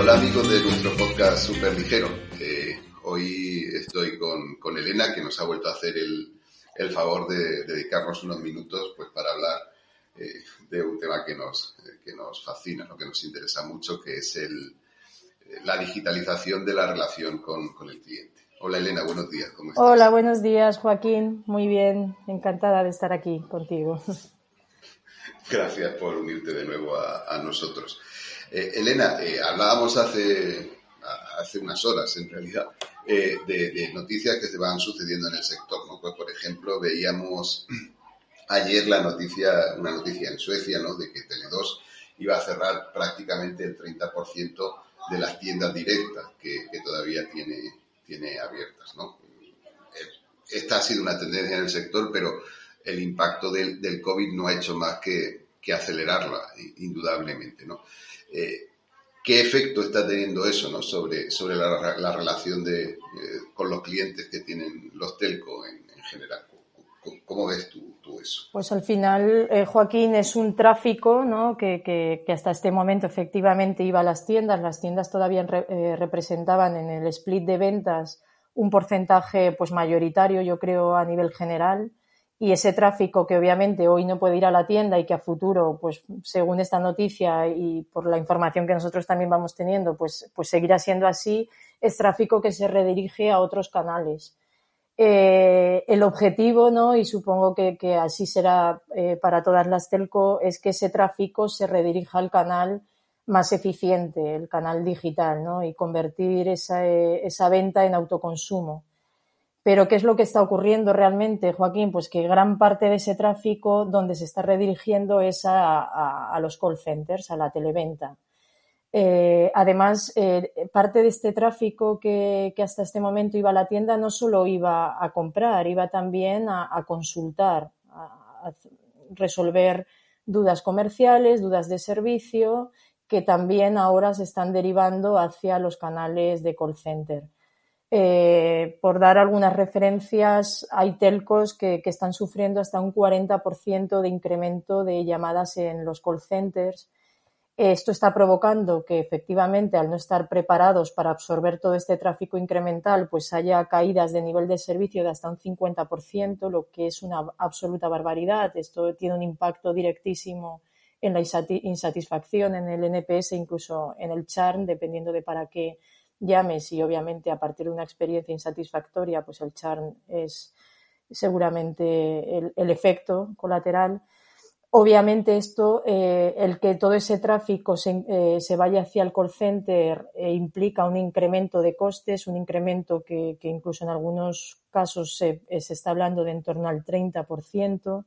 Hola amigos de nuestro podcast Super Ligero. Eh, hoy estoy con, con, Elena que nos ha vuelto a hacer el, el favor de, dedicarnos unos minutos pues, para hablar eh, de un tema que nos, que nos fascina, lo que nos interesa mucho, que es el, la digitalización de la relación con, con el cliente. Hola Elena, buenos días. ¿cómo estás? Hola, buenos días Joaquín. Muy bien, encantada de estar aquí contigo. Gracias por unirte de nuevo a, a nosotros. Eh, Elena, eh, hablábamos hace, hace unas horas, en realidad, eh, de, noticias que se van sucediendo en el sector. ¿no? Pues, por ejemplo, veíamos ayer la noticia, una noticia en Suecia, ¿no? de que Tele2 iba a cerrar prácticamente el 30% de las tiendas directas que, todavía tiene, tiene abiertas. ¿no? Esta ha sido una tendencia en el sector, pero el impacto del, del COVID no ha hecho más que, que acelerarla, indudablemente. ¿no? Eh, ¿Qué efecto está teniendo eso ¿no? sobre, sobre la, la relación de, eh, con los clientes que tienen los telco en, en general? ¿Cómo, ves tú, tú, eso? Pues al final, eh, Joaquín, es un tráfico ¿no? que, que, hasta este momento efectivamente iba a las tiendas. Las tiendas todavía eh, representaban en el split de ventas un porcentaje pues mayoritario, yo creo, a nivel general y ese tráfico que obviamente hoy no puede ir a la tienda y que a futuro, pues según esta noticia y por la información que nosotros también vamos teniendo, pues, pues seguirá siendo así, es tráfico que se redirige a otros canales. Eh, el objetivo, ¿no? y supongo que, que así será eh, para todas las telco, es que ese tráfico se redirija al canal más eficiente, el canal digital, ¿no? y convertir esa, eh, esa venta en autoconsumo. Pero ¿qué es lo que está ocurriendo realmente, Joaquín? Pues que gran parte de ese tráfico donde se está redirigiendo es a, los call centers, a la televenta. Eh, además, eh, parte de este tráfico que, hasta este momento iba a la tienda no solo iba a comprar, iba también a consultar, a, resolver dudas comerciales, dudas de servicio, que también ahora se están derivando hacia los canales de call center. Eh, por dar algunas referencias, hay telcos que, están sufriendo hasta un 40% de incremento de llamadas en los call centers. Esto está provocando que efectivamente, al no estar preparados para absorber todo este tráfico incremental, pues haya caídas de nivel de servicio de hasta un 50%, lo que es una absoluta barbaridad. Esto tiene un impacto directísimo en la insatisfacción, en el NPS, incluso en el churn, dependiendo de para qué llames y obviamente a partir de una experiencia insatisfactoria, pues el churn es seguramente el, el efecto colateral. Obviamente esto, eh, el que todo ese tráfico se, eh, se vaya hacia el call center eh, implica un incremento de costes, un incremento que, que incluso en algunos casos se, se, está hablando de en torno al 30%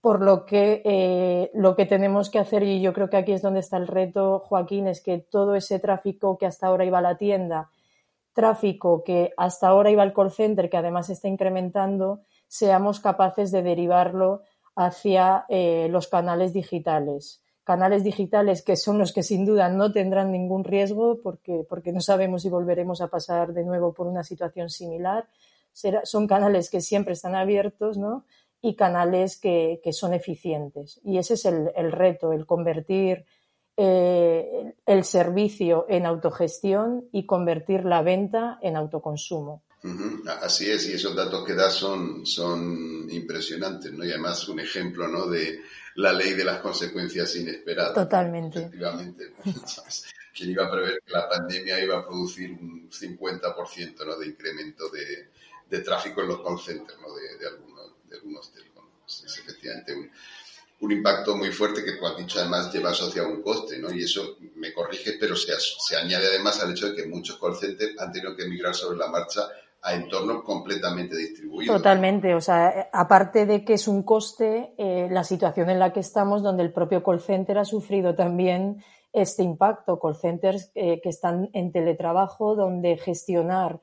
por lo que eh, lo que tenemos que hacer, y yo creo que aquí es donde está el reto, Joaquín, es que todo ese tráfico que hasta ahora iba a la tienda, tráfico que hasta ahora iba al call center, que además está incrementando, seamos capaces de derivarlo hacia eh, los canales digitales. Canales digitales que son los que sin duda no tendrán ningún riesgo porque, porque no sabemos si volveremos a pasar de nuevo por una situación similar. Son canales que siempre están abiertos, ¿no? Y canales que, que son eficientes. Y ese es el, el reto, el convertir eh, el servicio en autogestión y convertir la venta en autoconsumo. Uh -huh. Así es, y esos datos que das son, son impresionantes, ¿no? Y además un ejemplo, ¿no? De la ley de las consecuencias inesperadas. Totalmente. Efectivamente. ¿quién iba a prever que la pandemia iba a producir un 50% ¿no? de incremento de, tráfico en los call centers ¿no? de, de Es efectivamente un, un impacto muy fuerte que, como has dicho, además lleva asociado un coste, ¿no? Y eso me corrige, pero se, se añade además al hecho de que muchos call centers han tenido que migrar sobre la marcha a entornos completamente distribuidos. Totalmente, o sea, aparte de que es un coste, eh, la situación en la que estamos, donde el propio call center ha sufrido también este impacto, call centers eh, que están en teletrabajo, donde gestionar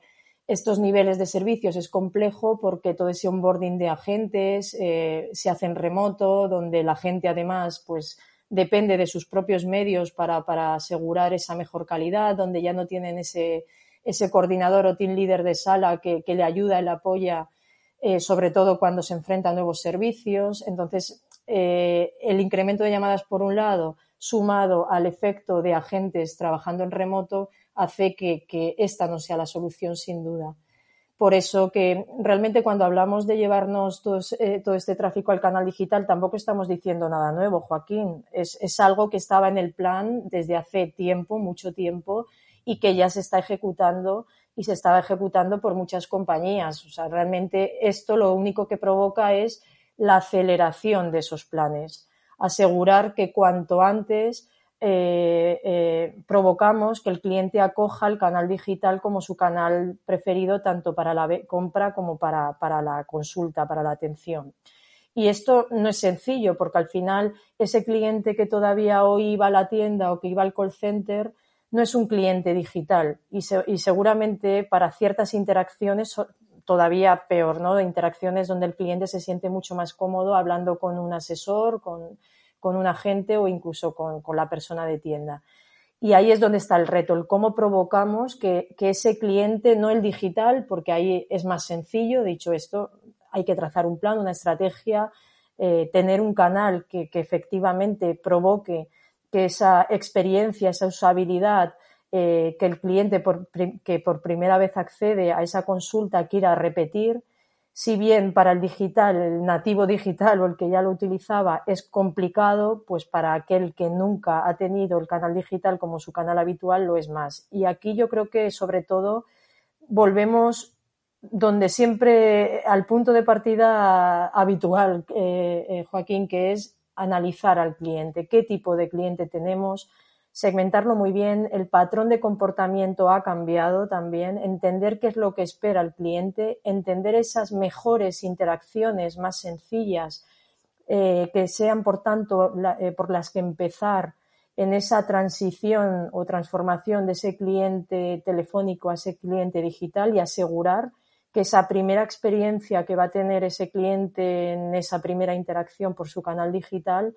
estos niveles de servicios es complejo porque todo ese onboarding de agentes eh, se hace en remoto, donde la gente además pues depende de sus propios medios para, para asegurar esa mejor calidad, donde ya no tienen ese, ese coordinador o team leader de sala que, le ayuda y le apoya, eh, sobre todo cuando se enfrenta a nuevos servicios. Entonces, eh, el incremento de llamadas, por un lado, sumado al efecto de agentes trabajando en remoto, hace que, esta no sea la solución sin duda. Por eso que realmente cuando hablamos de llevarnos eh, todo, este tráfico al canal digital tampoco estamos diciendo nada nuevo, Joaquín. Es, es, algo que estaba en el plan desde hace tiempo, mucho tiempo, y que ya se está ejecutando y se estaba ejecutando por muchas compañías. O sea, realmente esto lo único que provoca es la aceleración de esos planes. Asegurar que cuanto antes eh, eh, provocamos que el cliente acoja el canal digital como su canal preferido tanto para la compra como para, la consulta, para la atención. Y esto no es sencillo porque al final ese cliente que todavía hoy iba a la tienda o que iba al call center no es un cliente digital y, y seguramente para ciertas interacciones todavía peor, ¿no? De interacciones donde el cliente se siente mucho más cómodo hablando con un asesor, con, con un agente o incluso con, la persona de tienda. Y ahí es donde está el reto, el cómo provocamos que, ese cliente, no el digital, porque ahí es más sencillo, dicho esto, hay que trazar un plan, una estrategia, eh, tener un canal que, efectivamente provoque que esa experiencia, esa usabilidad, eh, que el cliente que por primera vez accede a esa consulta quiera repetir, si bien para el digital, el nativo digital o el que ya lo utilizaba es complicado, pues para aquel que nunca ha tenido el canal digital como su canal habitual lo es más. Y aquí yo creo que sobre todo volvemos donde siempre al punto de partida habitual, eh, eh, Joaquín, que es analizar al cliente, qué tipo de cliente tenemos, segmentarlo muy bien, el patrón de comportamiento ha cambiado también, entender qué es lo que espera el cliente, entender esas mejores interacciones más sencillas eh, que sean, por tanto, eh, por las que empezar en esa transición o transformación de ese cliente telefónico a ese cliente digital y asegurar que esa primera experiencia que va a tener ese cliente en esa primera interacción por su canal digital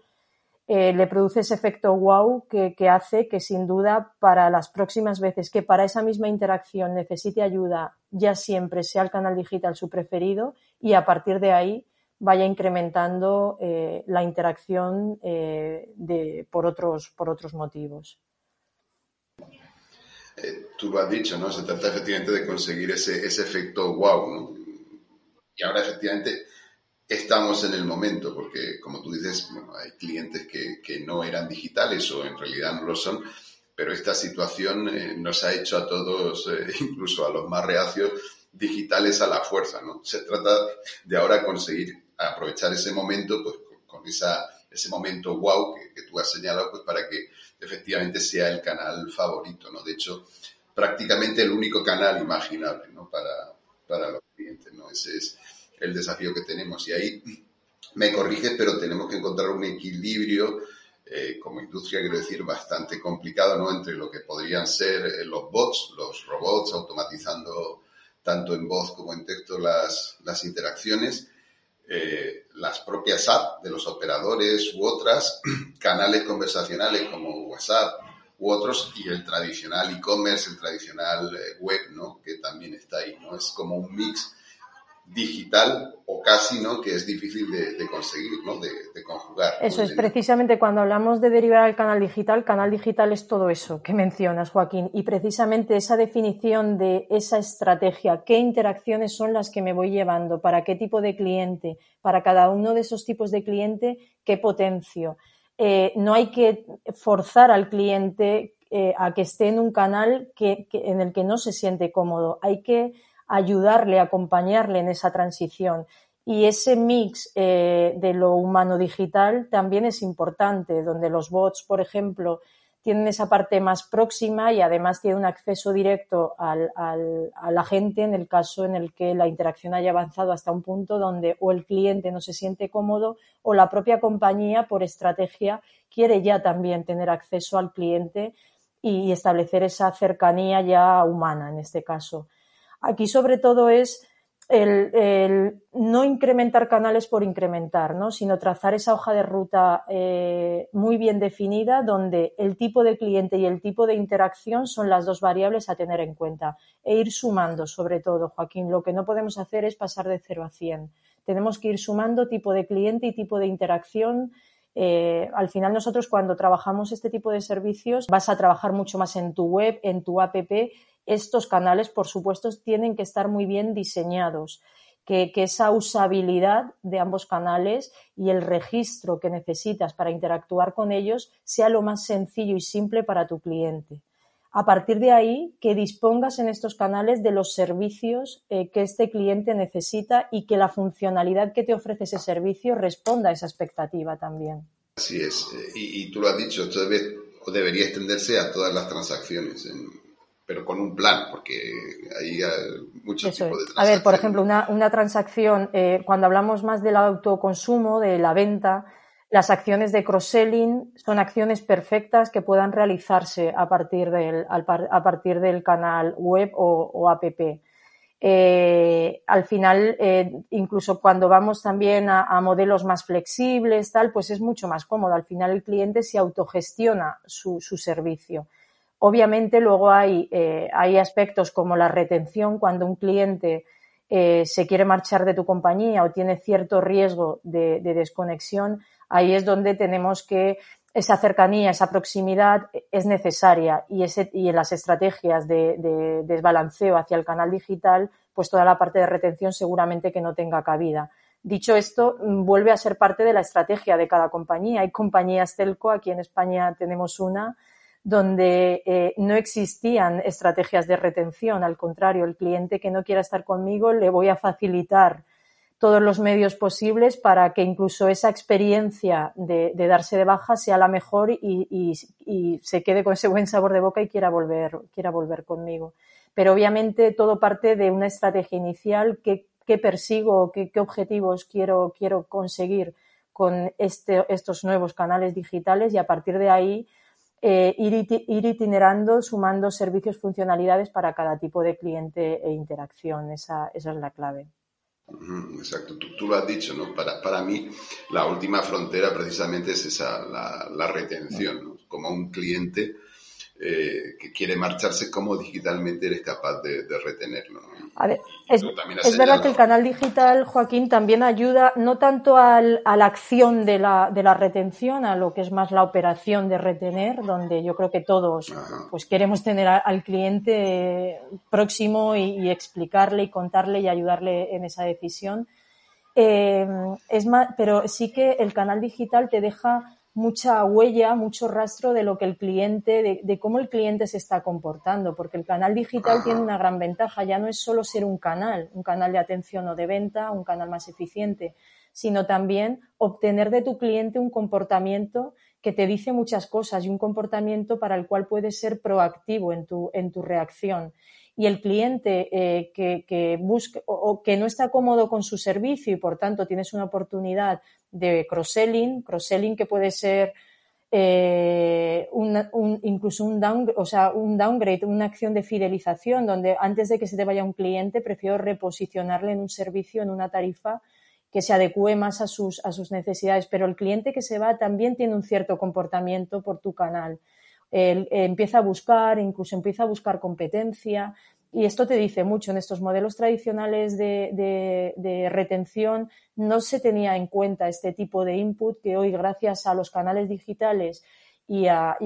eh, le produce ese efecto wow que, hace que sin duda para las próximas veces que para esa misma interacción necesite ayuda, ya siempre sea el canal digital su preferido y a partir de ahí vaya incrementando eh, la interacción eh, por, otros, por otros motivos. tú lo has dicho, ¿no? Se trata efectivamente de conseguir ese, ese efecto wow, ¿no? Y ahora efectivamente estamos en el momento, porque como tú dices, hay clientes que, que, no eran digitales o en realidad no lo son, pero esta situación eh, nos ha hecho a todos, eh, incluso a los más reacios, digitales a la fuerza, ¿no? Se trata de ahora conseguir aprovechar ese momento, pues con esa, ese momento wow que, que, tú has señalado, pues para que efectivamente sea el canal favorito, ¿no? De hecho, prácticamente el único canal imaginable, ¿no? Para, para los clientes, ¿no? Ese es el desafío que tenemos. Y ahí me corrige, pero tenemos que encontrar un equilibrio eh, como industria, quiero decir, bastante complicado, ¿no? Entre lo que podrían ser eh, los bots, los robots automatizando tanto en voz como en texto las, las interacciones, eh, las propias apps de los operadores u otras, canales conversacionales como WhatsApp u otros, y el tradicional e-commerce, el tradicional web, ¿no? Que también está ahí, ¿no? Es como un mix digital o casi, ¿no? Que es difícil de, conseguir, ¿no? De, conjugar. Eso es precisamente cuando hablamos de derivar al canal digital, canal digital es todo eso que mencionas, Joaquín, y precisamente esa definición de esa estrategia, qué interacciones son las que me voy llevando, para qué tipo de cliente, para cada uno de esos tipos de cliente, qué potencio. Eh, no hay que forzar al cliente eh, a que esté en un canal que, en el que no se siente cómodo. Hay que ayudarle, acompañarle en esa transición. Y ese mix eh, de lo humano digital también es importante, donde los bots, por ejemplo, tienen esa parte más próxima y además tienen un acceso directo al, a la gente en el caso en el que la interacción haya avanzado hasta un punto donde o el cliente no se siente cómodo o la propia compañía por estrategia quiere ya también tener acceso al cliente y establecer esa cercanía ya humana en este caso. Aquí sobre todo es el, no incrementar canales por incrementar, ¿no? sino trazar esa hoja de ruta eh, muy bien definida donde el tipo de cliente y el tipo de interacción son las dos variables a tener en cuenta e ir sumando sobre todo, Joaquín. Lo que no podemos hacer es pasar de 0 a 100. Tenemos que ir sumando tipo de cliente y tipo de interacción eh, al final nosotros cuando trabajamos este tipo de servicios vas a trabajar mucho más en tu web, en tu app. Estos canales, por supuesto, tienen que estar muy bien diseñados. Que, esa usabilidad de ambos canales y el registro que necesitas para interactuar con ellos sea lo más sencillo y simple para tu cliente. A partir de ahí, que dispongas en estos canales de los servicios eh, que este cliente necesita y que la funcionalidad que te ofrece ese servicio responda a esa expectativa también. Así es. Eh, y, tú lo has dicho, esto debería extenderse a todas las transacciones, pero con un plan, porque hay muchos tipos de transacciones. A ver, por ejemplo, una, transacción, eh, cuando hablamos más del autoconsumo, de la venta, las acciones de cross-selling son acciones perfectas que puedan realizarse a partir del, a partir del canal web o, app. Eh, al final, eh, incluso cuando vamos también a, modelos más flexibles, tal, pues es mucho más cómodo. Al final, el cliente se autogestiona su, servicio. Obviamente, luego hay, eh, hay aspectos como la retención, cuando un cliente se quiere marchar de tu compañía o tiene cierto riesgo de desconexión, ahí es donde tenemos que esa cercanía, esa proximidad es necesaria y, ese, y en las estrategias de, desbalanceo hacia el canal digital, pues toda la parte de retención seguramente que no tenga cabida. Dicho esto, vuelve a ser parte de la estrategia de cada compañía. Hay compañías telco, aquí en España tenemos una, donde eh, no existían estrategias de retención. Al contrario, el cliente que no quiera estar conmigo le voy a facilitar todos los medios posibles para que incluso esa experiencia de, darse de baja sea la mejor y, se quede con ese buen sabor de boca y quiera volver, quiera volver conmigo. Pero obviamente todo parte de una estrategia inicial, qué, persigo, qué, objetivos quiero, quiero conseguir con este, estos nuevos canales digitales y a partir de ahí eh, ir, itinerando, sumando servicios, funcionalidades para cada tipo de cliente e interacción. Esa, esa es la clave. Exacto, tú, lo has dicho, ¿no? Para, para mí, la última frontera precisamente es esa, la, la retención. Como un cliente eh, que quiere marcharse, ¿cómo digitalmente eres capaz de, retenerlo? A ver, es, verdad que el canal digital, Joaquín, también ayuda no tanto al, a la acción de la, de la retención, a lo que es más la operación de retener, donde yo creo que todos pues queremos tener al cliente próximo y, explicarle y contarle y ayudarle en esa decisión. Eh, es más, pero sí que el canal digital te deja mucha huella, mucho rastro de lo que el cliente, de, cómo el cliente se está comportando, porque el canal digital tiene una gran ventaja, ya no es solo ser un canal, un canal de atención o de venta, un canal más eficiente, sino también obtener de tu cliente un comportamiento que te dice muchas cosas y un comportamiento para el cual puedes ser proactivo en tu, en tu reacción. Y el cliente eh, que, que busque o que no está cómodo con su servicio y por tanto tienes una oportunidad de cross-selling, cross-selling que puede ser eh, un, incluso un, down, o sea, un downgrade, una acción de fidelización, donde antes de que se te vaya un cliente, prefiero reposicionarle en un servicio, en una tarifa que se adecue más a sus, a sus necesidades. Pero el cliente que se va también tiene un cierto comportamiento por tu canal. Él, empieza a buscar, incluso empieza a buscar competencia, y esto te dice mucho. En estos modelos tradicionales de, retención no se tenía en cuenta este tipo de input que hoy, gracias a los canales digitales y a,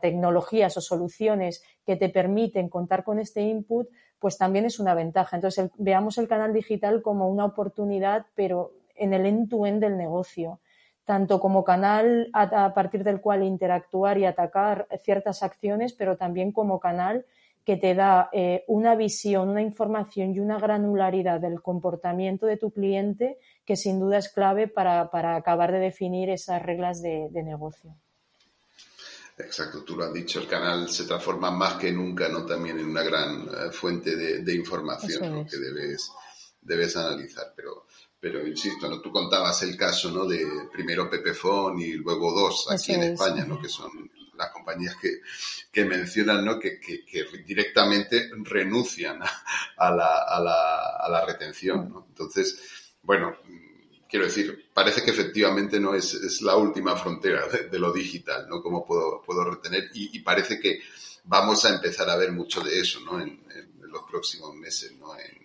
tecnologías o soluciones que te permiten contar con este input, pues también es una ventaja. Entonces, veamos el canal digital como una oportunidad, pero en el end-to-end del negocio tanto como canal a, partir del cual interactuar y atacar ciertas acciones, pero también como canal que te da eh, una visión, una información y una granularidad del comportamiento de tu cliente que sin duda es clave para, acabar de definir esas reglas de, negocio. Exacto, tú lo has dicho, el canal se transforma más que nunca, ¿no? También en una gran eh, fuente de, información que debes, debes analizar. Pero pero insisto, ¿no? tú contabas el caso ¿no? de primero Pepefon y luego dos aquí en España, ¿no? que son compañías que, que mencionan ¿no? que, que, directamente renuncian a, la, a, la, a la, retención. ¿no? Entonces, bueno, quiero decir, parece que efectivamente no es, es la última frontera de, lo digital, ¿no? Cómo puedo, puedo retener y, parece que vamos a empezar a ver mucho de eso, ¿no? En, en los próximos meses, ¿no? En,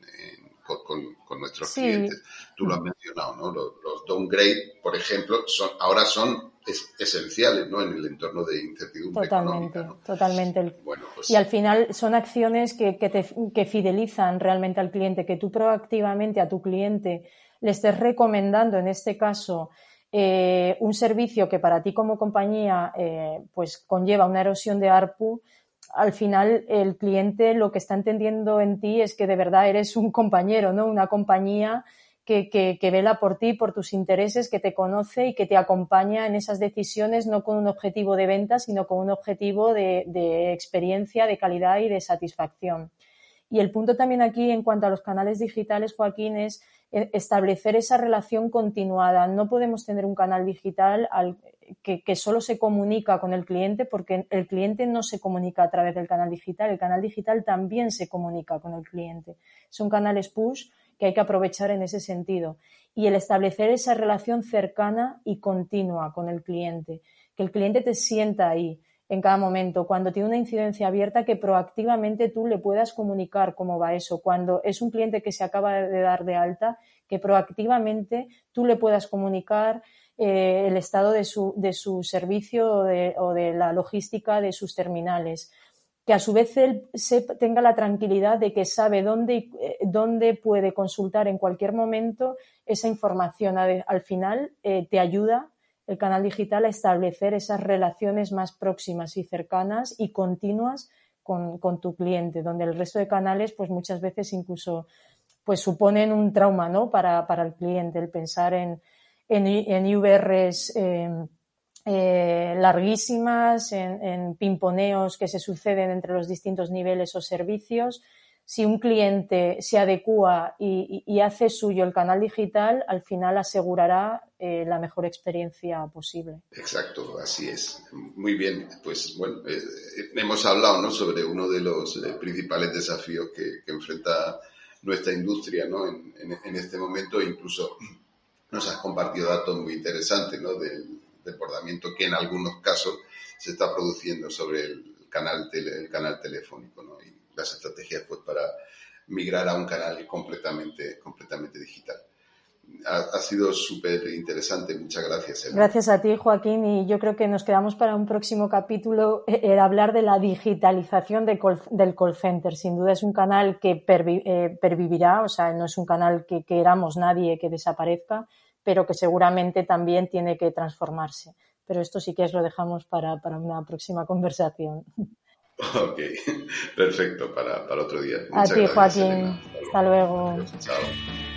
con, nuestros clientes. Tú lo has mencionado, ¿no? Los, downgrade, por ejemplo, son, ahora son esenciales, ¿no? En el entorno de incertidumbre. Totalmente, totalmente. Pues y al final son acciones que, que, fidelizan realmente al cliente, que tú proactivamente a tu cliente le estés recomendando, en este caso, eh, un servicio que para ti como compañía eh, pues conlleva una erosión de ARPU, al final el cliente lo que está entendiendo en ti es que de verdad eres un compañero, ¿no? Una compañía que, que, vela por ti, por tus intereses, que te conoce y que te acompaña en esas decisiones, no con un objetivo de venta, sino con un objetivo de, de experiencia, de calidad y de satisfacción. Y el punto también aquí en cuanto a los canales digitales, Joaquín, es eh, establecer esa relación continuada. No podemos tener un canal digital al, que, solo se comunica con el cliente porque el cliente no se comunica a través del canal digital. El canal digital también se comunica con el cliente. Son canales push que hay que aprovechar en ese sentido. Y el establecer esa relación cercana y continua con el cliente. Que el cliente te sienta ahí en cada momento. Cuando tiene una incidencia abierta, que proactivamente tú le puedas comunicar cómo va eso. Cuando es un cliente que se acaba de dar de alta, que proactivamente tú le puedas comunicar eh, el estado de su, de su servicio o de, la logística de sus terminales. Que a su vez él tenga la tranquilidad de que sabe dónde, eh, dónde puede consultar en cualquier momento esa información. Al final eh, te ayuda el canal digital a establecer esas relaciones más próximas y cercanas y continuas con, tu cliente, donde el resto de canales, pues muchas veces incluso pues suponen un trauma, ¿no? Para, para el cliente, el pensar en, en, IVRs eh, larguísimas, en, pimponeos que se suceden entre los distintos niveles o servicios. Si un cliente se adecua y, hace suyo el canal digital, al final asegurará eh, la mejor experiencia posible. Exacto, así es. Muy bien, pues bueno, eh, hemos hablado ¿no? sobre uno de los principales desafíos que, enfrenta nuestra industria ¿no? en, en, este momento, incluso nos has compartido datos muy interesantes ¿no? del desbordamiento que en algunos casos se está produciendo sobre el canal, el canal telefónico ¿no? y las estrategias pues, para migrar a un canal completamente, completamente digital. Ha, sido súper interesante, muchas gracias. Gracias a ti, Joaquín, y yo creo que nos quedamos para un próximo capítulo eh, el hablar de la digitalización del call center. Sin duda es un canal que eh, pervivirá, o sea, no es un canal que queramos nadie que desaparezca, pero que seguramente también tiene que transformarse. Pero esto sí que es lo dejamos para, una próxima conversación. Ok, perfecto, para, otro día. a ti, Joaquín. Hasta luego. Chao.